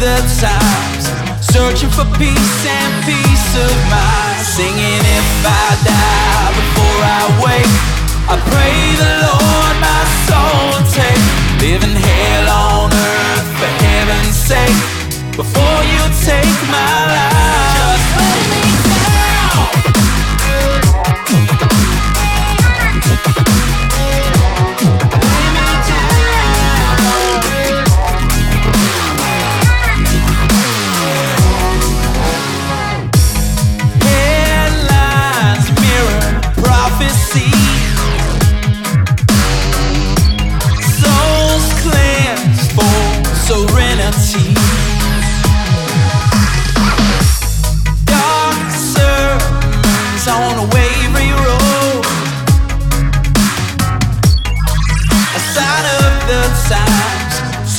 times, searching for peace and peace of mind. Singing if I die before I wake, I pray the Lord my soul take. Living hell on earth for heaven's sake. Before you take my life,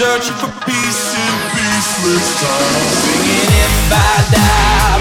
searching for peace in peaceless times. Singing if I die